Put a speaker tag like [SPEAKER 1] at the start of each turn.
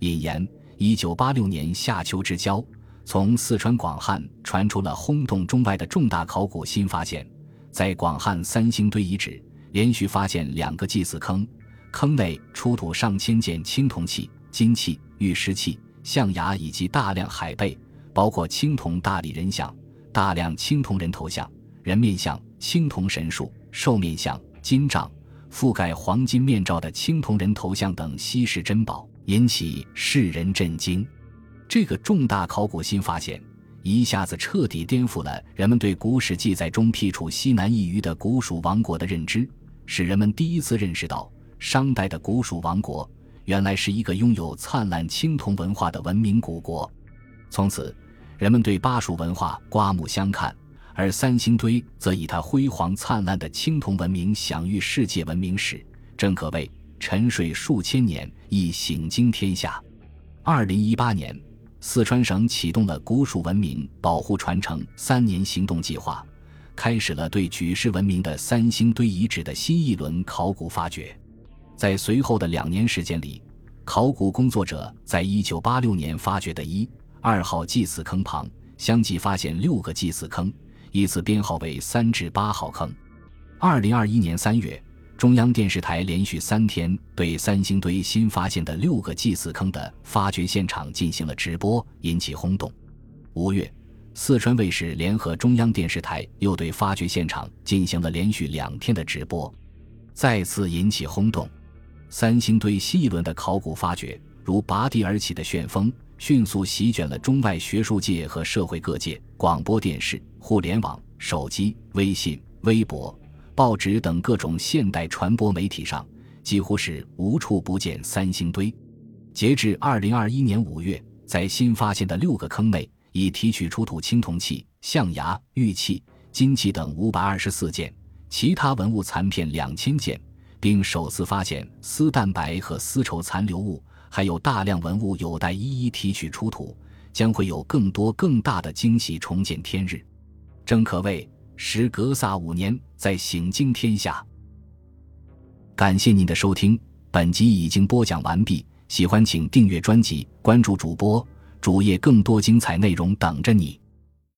[SPEAKER 1] 引言：一九八六年夏秋之交，从四川广汉传出了轰动中外的重大考古新发现，在广汉三星堆遗址连续发现两个祭祀坑，坑内出土上千件青铜器、金器、玉石器、象牙以及大量海贝，包括青铜大理人像、大量青铜人头像、人面像、青铜神树、兽面像、金杖。覆盖黄金面罩的青铜人头像等稀世珍宝，引起世人震惊。这个重大考古新发现，一下子彻底颠覆了人们对古史记载中辟处西南一隅的古蜀王国的认知，使人们第一次认识到，商代的古蜀王国原来是一个拥有灿烂青铜文化的文明古国。从此，人们对巴蜀文化刮目相看。而三星堆则以它辉煌灿烂的青铜文明享誉世界文明史，正可谓沉睡数千年亦醒惊天下。二零一八年，四川省启动了古蜀文明保护传承三年行动计划，开始了对举世闻名的三星堆遗址的新一轮考古发掘。在随后的两年时间里，考古工作者在一九八六年发掘的一、二号祭祀坑旁，相继发现六个祭祀坑。依次编号为三至八号坑。二零二一年三月，中央电视台连续三天对三星堆新发现的六个祭祀坑的发掘现场进行了直播，引起轰动。五月，四川卫视联合中央电视台又对发掘现场进行了连续两天的直播，再次引起轰动。三星堆新一轮的考古发掘，如拔地而起的旋风。迅速席卷了中外学术界和社会各界，广播电视、互联网、手机、微信、微博、报纸等各种现代传播媒体上，几乎是无处不见三星堆。截至二零二一年五月，在新发现的六个坑内，已提取出土青铜器、象牙、玉器、金器等五百二十四件，其他文物残片两千件，并首次发现丝蛋白和丝绸残留物。还有大量文物有待一一提取出土，将会有更多更大的惊喜重见天日，正可谓时隔萨五年再醒惊天下。感谢您的收听，本集已经播讲完毕。喜欢请订阅专辑，关注主播主页，更多精彩内容等着你。